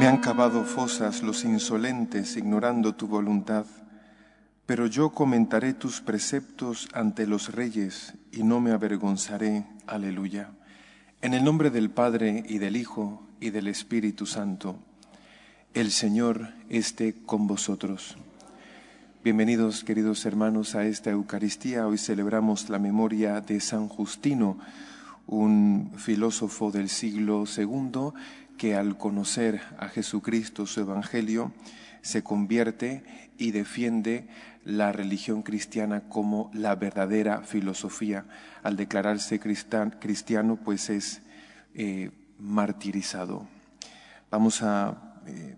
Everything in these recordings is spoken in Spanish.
Me han cavado fosas los insolentes ignorando tu voluntad, pero yo comentaré tus preceptos ante los reyes y no me avergonzaré. Aleluya. En el nombre del Padre y del Hijo y del Espíritu Santo, el Señor esté con vosotros. Bienvenidos, queridos hermanos, a esta Eucaristía. Hoy celebramos la memoria de San Justino, un filósofo del siglo II que al conocer a Jesucristo, su Evangelio, se convierte y defiende la religión cristiana como la verdadera filosofía. Al declararse cristiano, pues es eh, martirizado. Vamos a eh,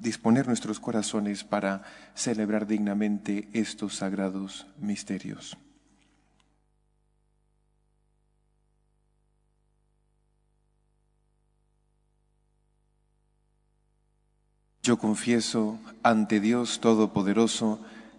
disponer nuestros corazones para celebrar dignamente estos sagrados misterios. Yo confieso ante Dios Todopoderoso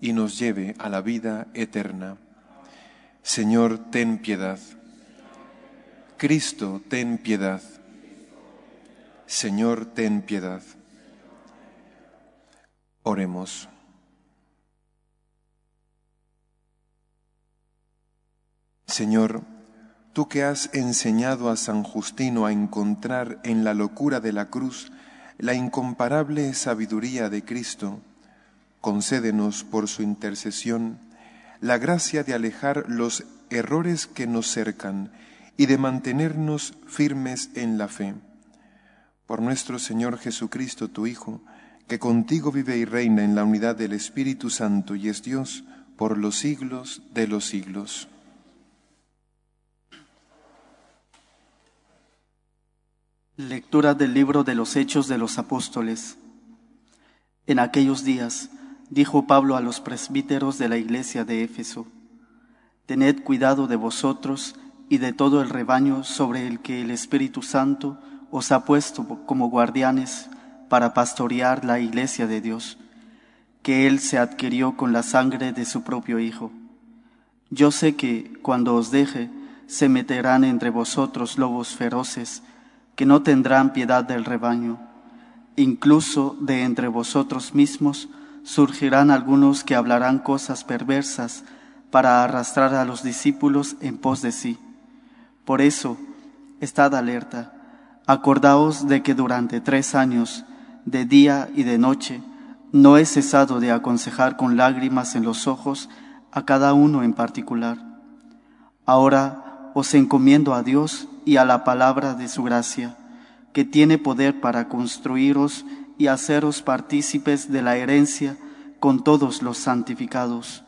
y nos lleve a la vida eterna. Señor, ten piedad. Cristo, ten piedad. Señor, ten piedad. Oremos. Señor, tú que has enseñado a San Justino a encontrar en la locura de la cruz la incomparable sabiduría de Cristo, concédenos por su intercesión la gracia de alejar los errores que nos cercan y de mantenernos firmes en la fe. Por nuestro Señor Jesucristo, tu Hijo, que contigo vive y reina en la unidad del Espíritu Santo y es Dios por los siglos de los siglos. Lectura del libro de los Hechos de los Apóstoles. En aquellos días dijo Pablo a los presbíteros de la iglesia de Éfeso, Tened cuidado de vosotros y de todo el rebaño sobre el que el Espíritu Santo os ha puesto como guardianes para pastorear la iglesia de Dios, que Él se adquirió con la sangre de su propio Hijo. Yo sé que cuando os deje, se meterán entre vosotros lobos feroces, que no tendrán piedad del rebaño. Incluso de entre vosotros mismos surgirán algunos que hablarán cosas perversas para arrastrar a los discípulos en pos de sí. Por eso, estad alerta. Acordaos de que durante tres años, de día y de noche, no he cesado de aconsejar con lágrimas en los ojos a cada uno en particular. Ahora os encomiendo a Dios y a la palabra de su gracia, que tiene poder para construiros y haceros partícipes de la herencia con todos los santificados.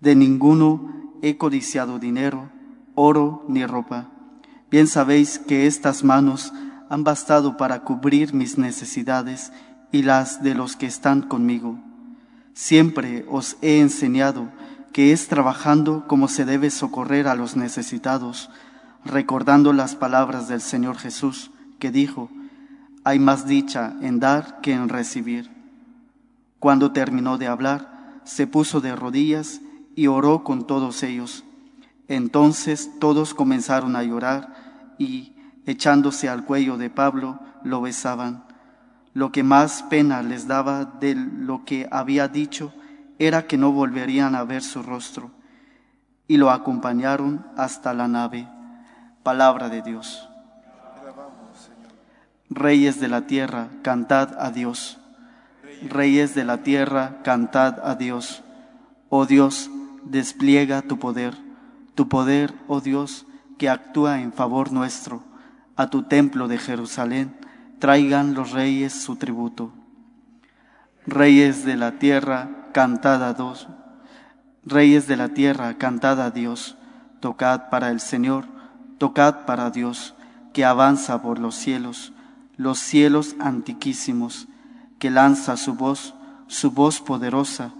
De ninguno he codiciado dinero, oro ni ropa. Bien sabéis que estas manos han bastado para cubrir mis necesidades y las de los que están conmigo. Siempre os he enseñado que es trabajando como se debe socorrer a los necesitados, recordando las palabras del Señor Jesús, que dijo, hay más dicha en dar que en recibir. Cuando terminó de hablar, se puso de rodillas y oró con todos ellos. Entonces todos comenzaron a llorar y, echándose al cuello de Pablo, lo besaban. Lo que más pena les daba de lo que había dicho era que no volverían a ver su rostro, y lo acompañaron hasta la nave. Palabra de Dios. Reyes de la tierra, cantad a Dios. Reyes de la tierra, cantad a Dios. Oh Dios, despliega tu poder, tu poder, oh Dios, que actúa en favor nuestro. A tu templo de Jerusalén traigan los reyes su tributo. Reyes de la tierra, cantad a Dios. Reyes de la tierra, cantad a Dios. Tocad para el Señor, tocad para Dios, que avanza por los cielos, los cielos antiquísimos, que lanza su voz, su voz poderosa.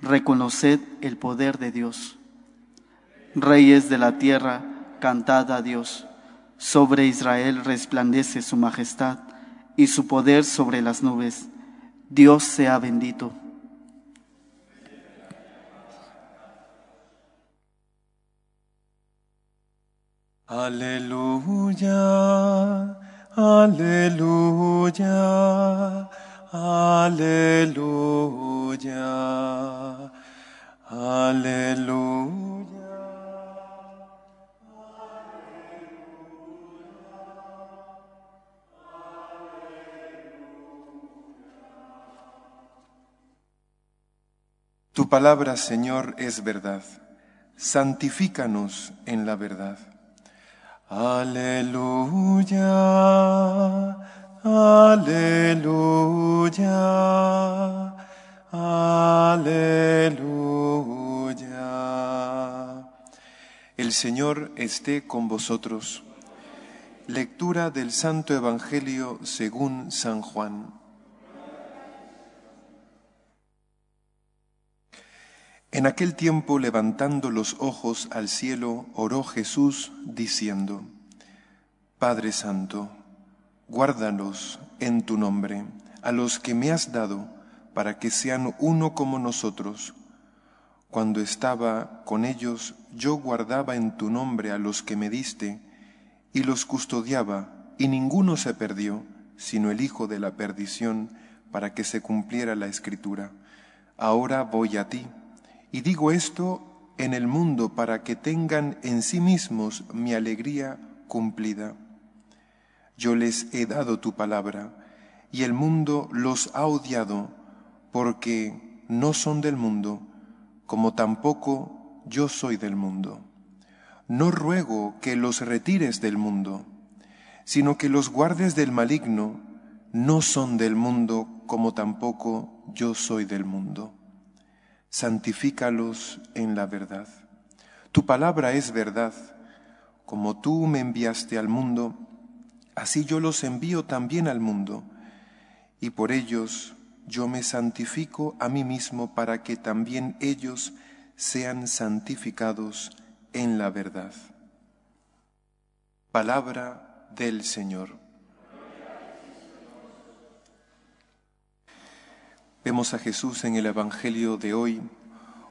Reconoced el poder de Dios. Reyes de la tierra, cantad a Dios. Sobre Israel resplandece su majestad y su poder sobre las nubes. Dios sea bendito. Aleluya, aleluya, aleluya, aleluya. Tu palabra, Señor, es verdad. Santifícanos en la verdad. Aleluya, aleluya, aleluya. El Señor esté con vosotros. Lectura del Santo Evangelio según San Juan. En aquel tiempo, levantando los ojos al cielo, oró Jesús diciendo, Padre Santo, guárdalos en tu nombre, a los que me has dado, para que sean uno como nosotros. Cuando estaba con ellos, yo guardaba en tu nombre a los que me diste, y los custodiaba, y ninguno se perdió, sino el Hijo de la perdición, para que se cumpliera la Escritura. Ahora voy a ti y digo esto en el mundo para que tengan en sí mismos mi alegría cumplida. Yo les he dado tu palabra, y el mundo los ha odiado, porque no son del mundo, como tampoco yo soy del mundo. No ruego que los retires del mundo, sino que los guardes del maligno, no son del mundo, como tampoco yo soy del mundo santifícalos en la verdad. Tu palabra es verdad. Como tú me enviaste al mundo, así yo los envío también al mundo, y por ellos yo me santifico a mí mismo para que también ellos sean santificados en la verdad. Palabra del Señor. Vemos a Jesús en el Evangelio de hoy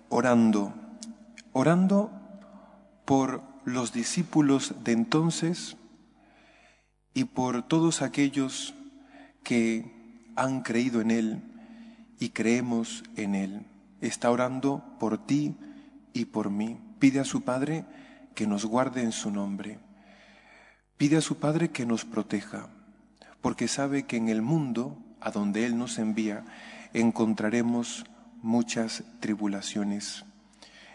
orando, orando por los discípulos de entonces y por todos aquellos que han creído en Él y creemos en Él. Está orando por ti y por mí. Pide a su Padre que nos guarde en su nombre. Pide a su Padre que nos proteja, porque sabe que en el mundo a donde Él nos envía, encontraremos muchas tribulaciones,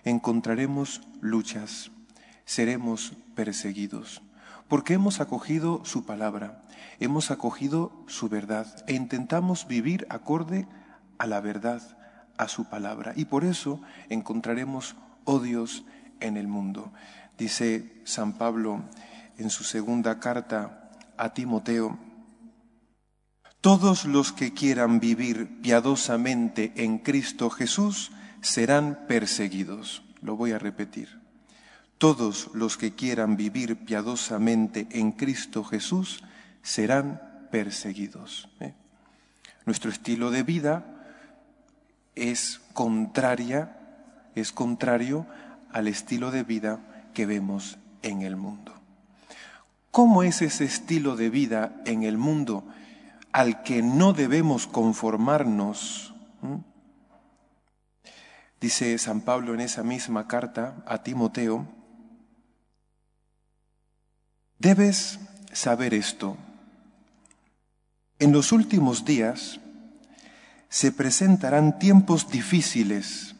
encontraremos luchas, seremos perseguidos, porque hemos acogido su palabra, hemos acogido su verdad e intentamos vivir acorde a la verdad, a su palabra, y por eso encontraremos odios en el mundo. Dice San Pablo en su segunda carta a Timoteo, todos los que quieran vivir piadosamente en Cristo Jesús serán perseguidos. Lo voy a repetir. Todos los que quieran vivir piadosamente en Cristo Jesús serán perseguidos. ¿eh? Nuestro estilo de vida es contraria, es contrario al estilo de vida que vemos en el mundo. ¿Cómo es ese estilo de vida en el mundo? Al que no debemos conformarnos. Dice San Pablo en esa misma carta a Timoteo, debes saber esto. En los últimos días se presentarán tiempos difíciles,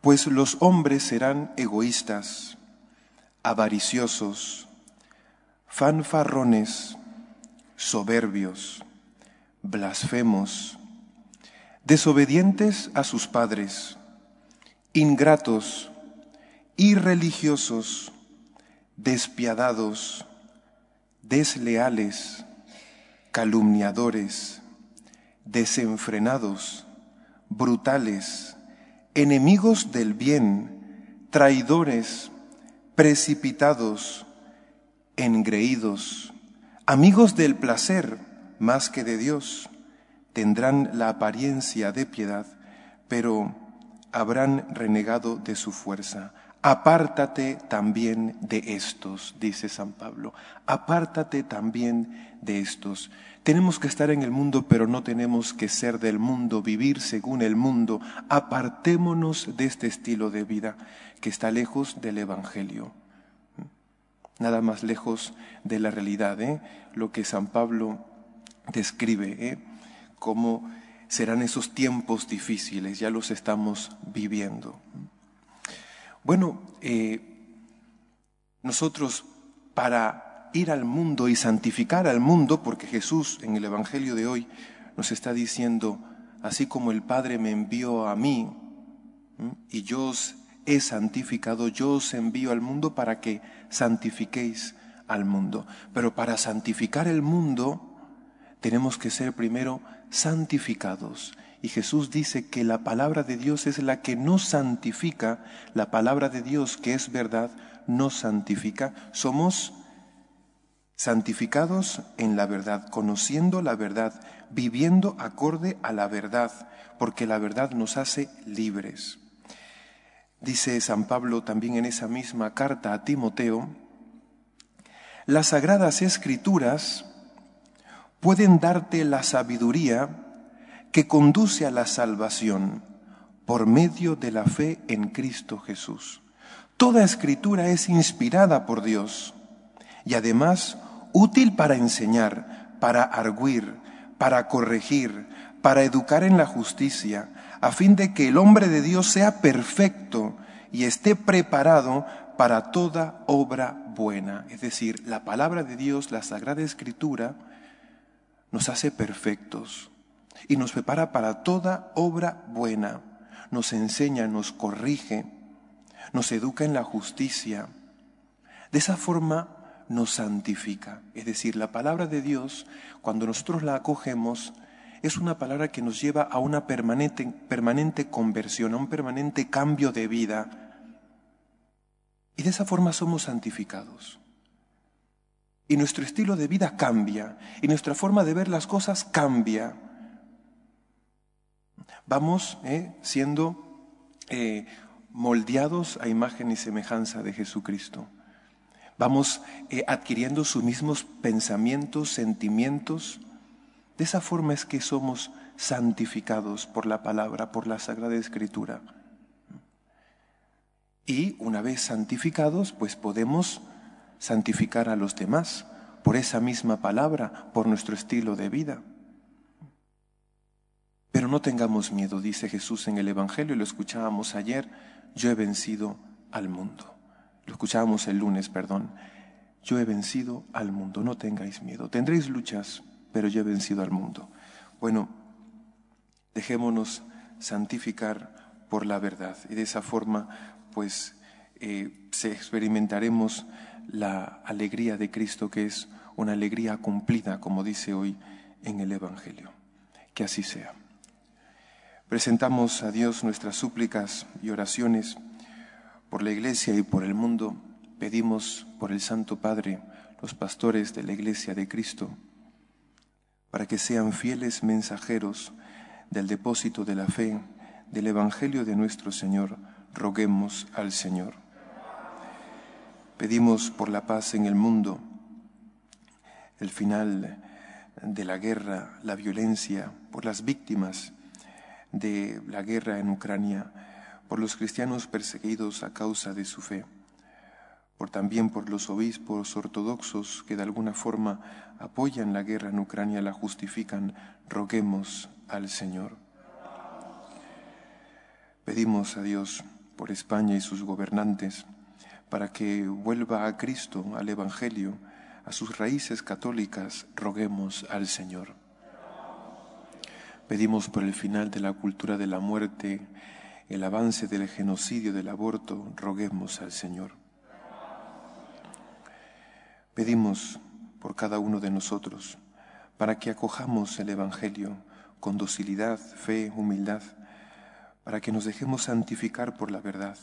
pues los hombres serán egoístas, avariciosos, fanfarrones, soberbios, blasfemos, desobedientes a sus padres, ingratos, irreligiosos, despiadados, desleales, calumniadores, desenfrenados, brutales, enemigos del bien, traidores, precipitados, engreídos, amigos del placer más que de Dios, tendrán la apariencia de piedad, pero habrán renegado de su fuerza. Apártate también de estos, dice San Pablo. Apártate también de estos. Tenemos que estar en el mundo, pero no tenemos que ser del mundo, vivir según el mundo. Apartémonos de este estilo de vida que está lejos del Evangelio. Nada más lejos de la realidad, ¿eh? lo que San Pablo describe, ¿eh? cómo serán esos tiempos difíciles, ya los estamos viviendo. Bueno, eh, nosotros para ir al mundo y santificar al mundo, porque Jesús en el Evangelio de hoy nos está diciendo, así como el Padre me envió a mí y yo os he santificado, yo os envío al mundo para que santifiquéis al mundo. Pero para santificar el mundo tenemos que ser primero santificados. Y Jesús dice que la palabra de Dios es la que nos santifica, la palabra de Dios que es verdad nos santifica. Somos santificados en la verdad, conociendo la verdad, viviendo acorde a la verdad, porque la verdad nos hace libres. Dice San Pablo también en esa misma carta a Timoteo, las sagradas escrituras pueden darte la sabiduría que conduce a la salvación por medio de la fe en Cristo Jesús. Toda escritura es inspirada por Dios y además útil para enseñar, para arguir, para corregir, para educar en la justicia, a fin de que el hombre de Dios sea perfecto y esté preparado para toda obra buena. Es decir, la palabra de Dios, la Sagrada Escritura, nos hace perfectos y nos prepara para toda obra buena. Nos enseña, nos corrige, nos educa en la justicia. De esa forma nos santifica. Es decir, la palabra de Dios, cuando nosotros la acogemos, es una palabra que nos lleva a una permanente, permanente conversión, a un permanente cambio de vida. Y de esa forma somos santificados. Y nuestro estilo de vida cambia, y nuestra forma de ver las cosas cambia. Vamos eh, siendo eh, moldeados a imagen y semejanza de Jesucristo. Vamos eh, adquiriendo sus mismos pensamientos, sentimientos. De esa forma es que somos santificados por la palabra, por la Sagrada Escritura. Y una vez santificados, pues podemos santificar a los demás por esa misma palabra, por nuestro estilo de vida. Pero no tengamos miedo, dice Jesús en el Evangelio, lo escuchábamos ayer, yo he vencido al mundo. Lo escuchábamos el lunes, perdón. Yo he vencido al mundo, no tengáis miedo. Tendréis luchas, pero yo he vencido al mundo. Bueno, dejémonos santificar por la verdad y de esa forma, pues, eh, se experimentaremos la alegría de Cristo, que es una alegría cumplida, como dice hoy en el Evangelio. Que así sea. Presentamos a Dios nuestras súplicas y oraciones por la Iglesia y por el mundo. Pedimos por el Santo Padre, los pastores de la Iglesia de Cristo, para que sean fieles mensajeros del depósito de la fe, del Evangelio de nuestro Señor. Roguemos al Señor. Pedimos por la paz en el mundo, el final de la guerra, la violencia, por las víctimas de la guerra en Ucrania, por los cristianos perseguidos a causa de su fe, por también por los obispos ortodoxos que de alguna forma apoyan la guerra en Ucrania, la justifican, roguemos al Señor. Pedimos a Dios por España y sus gobernantes, para que vuelva a Cristo, al Evangelio, a sus raíces católicas, roguemos al Señor. Pedimos por el final de la cultura de la muerte, el avance del genocidio del aborto, roguemos al Señor. Pedimos por cada uno de nosotros, para que acojamos el Evangelio con docilidad, fe, humildad, para que nos dejemos santificar por la verdad,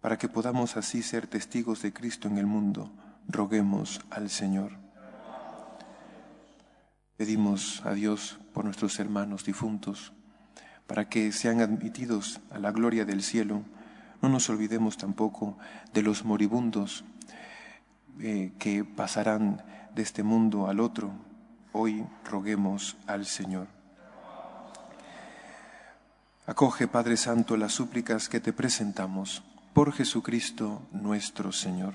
para que podamos así ser testigos de Cristo en el mundo roguemos al Señor. Pedimos a Dios por nuestros hermanos difuntos, para que sean admitidos a la gloria del cielo. No nos olvidemos tampoco de los moribundos eh, que pasarán de este mundo al otro. Hoy roguemos al Señor. Acoge, Padre Santo, las súplicas que te presentamos por Jesucristo nuestro Señor.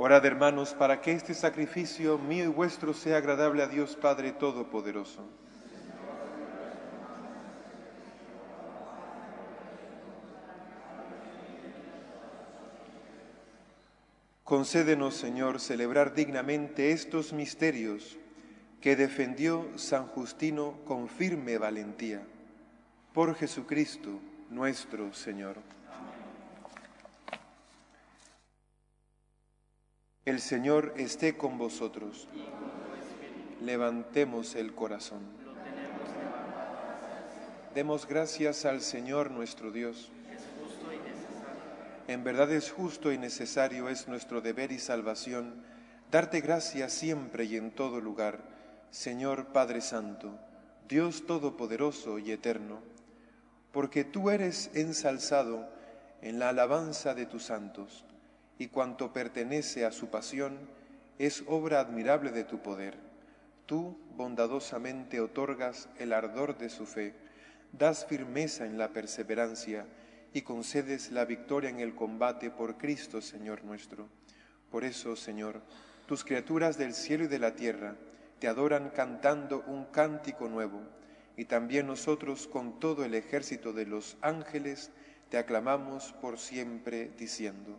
Orad, hermanos, para que este sacrificio mío y vuestro sea agradable a Dios Padre Todopoderoso. Concédenos, Señor, celebrar dignamente estos misterios que defendió San Justino con firme valentía. Por Jesucristo nuestro Señor. El Señor esté con vosotros. Levantemos el corazón. Demos gracias al Señor nuestro Dios. En verdad es justo y necesario, es nuestro deber y salvación, darte gracias siempre y en todo lugar, Señor Padre Santo, Dios Todopoderoso y Eterno, porque tú eres ensalzado en la alabanza de tus santos y cuanto pertenece a su pasión es obra admirable de tu poder. Tú bondadosamente otorgas el ardor de su fe, das firmeza en la perseverancia y concedes la victoria en el combate por Cristo, Señor nuestro. Por eso, Señor, tus criaturas del cielo y de la tierra te adoran cantando un cántico nuevo, y también nosotros con todo el ejército de los ángeles te aclamamos por siempre diciendo.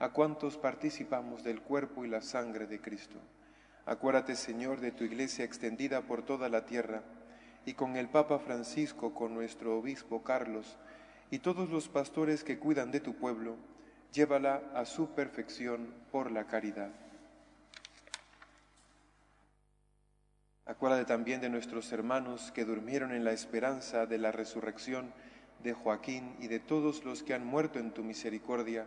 a cuantos participamos del cuerpo y la sangre de Cristo. Acuérdate, Señor, de tu iglesia extendida por toda la tierra, y con el Papa Francisco, con nuestro obispo Carlos, y todos los pastores que cuidan de tu pueblo, llévala a su perfección por la caridad. Acuérdate también de nuestros hermanos que durmieron en la esperanza de la resurrección de Joaquín y de todos los que han muerto en tu misericordia,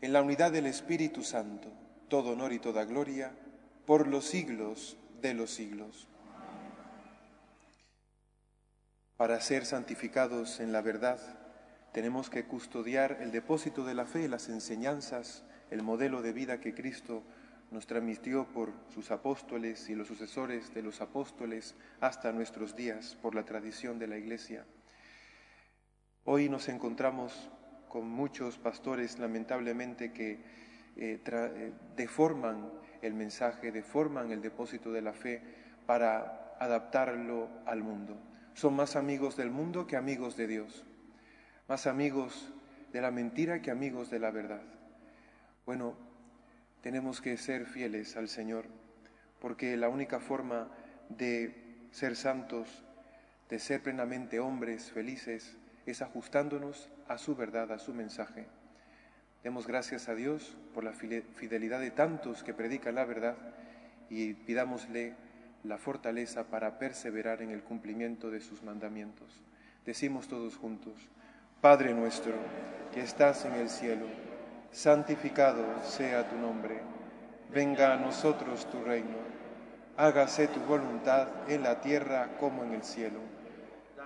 en la unidad del Espíritu Santo, todo honor y toda gloria, por los siglos de los siglos. Para ser santificados en la verdad, tenemos que custodiar el depósito de la fe, las enseñanzas, el modelo de vida que Cristo nos transmitió por sus apóstoles y los sucesores de los apóstoles hasta nuestros días por la tradición de la Iglesia. Hoy nos encontramos con muchos pastores lamentablemente que eh, eh, deforman el mensaje, deforman el depósito de la fe para adaptarlo al mundo. Son más amigos del mundo que amigos de Dios, más amigos de la mentira que amigos de la verdad. Bueno, tenemos que ser fieles al Señor, porque la única forma de ser santos, de ser plenamente hombres felices, es ajustándonos a su verdad, a su mensaje. Demos gracias a Dios por la fidelidad de tantos que predican la verdad y pidámosle la fortaleza para perseverar en el cumplimiento de sus mandamientos. Decimos todos juntos, Padre nuestro, que estás en el cielo, santificado sea tu nombre, venga a nosotros tu reino, hágase tu voluntad en la tierra como en el cielo.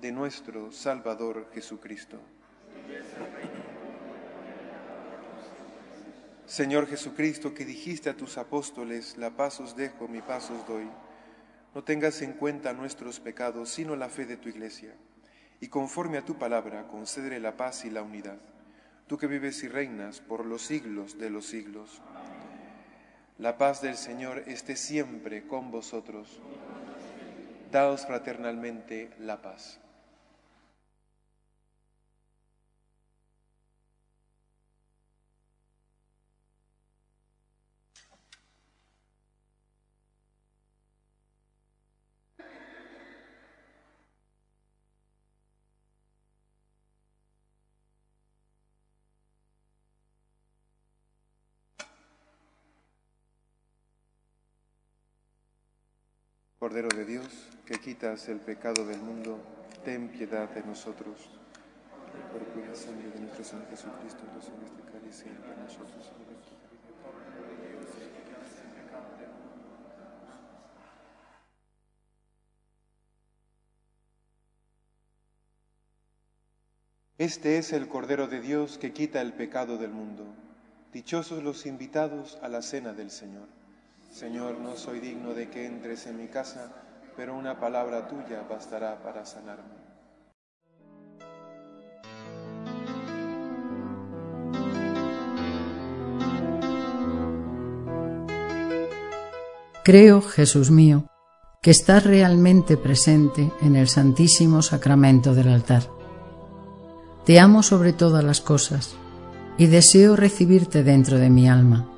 de nuestro Salvador Jesucristo. Señor Jesucristo, que dijiste a tus apóstoles, la paz os dejo, mi paz os doy, no tengas en cuenta nuestros pecados, sino la fe de tu iglesia, y conforme a tu palabra, concédele la paz y la unidad, tú que vives y reinas por los siglos de los siglos. La paz del Señor esté siempre con vosotros. Daos fraternalmente la paz. Cordero de Dios, que quitas el pecado del mundo, ten piedad de nosotros. De nuestro Señor Jesucristo, este nosotros. Este es el Cordero de Dios que quita el pecado del mundo. Dichosos los invitados a la cena del Señor. Señor, no soy digno de que entres en mi casa, pero una palabra tuya bastará para sanarme. Creo, Jesús mío, que estás realmente presente en el Santísimo Sacramento del altar. Te amo sobre todas las cosas y deseo recibirte dentro de mi alma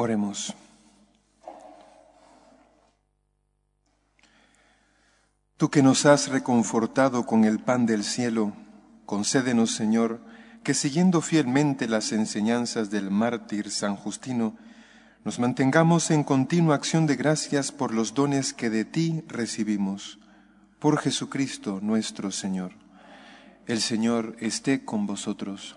Oremos. Tú que nos has reconfortado con el pan del cielo, concédenos, Señor, que siguiendo fielmente las enseñanzas del mártir San Justino, nos mantengamos en continua acción de gracias por los dones que de ti recibimos. Por Jesucristo nuestro Señor. El Señor esté con vosotros.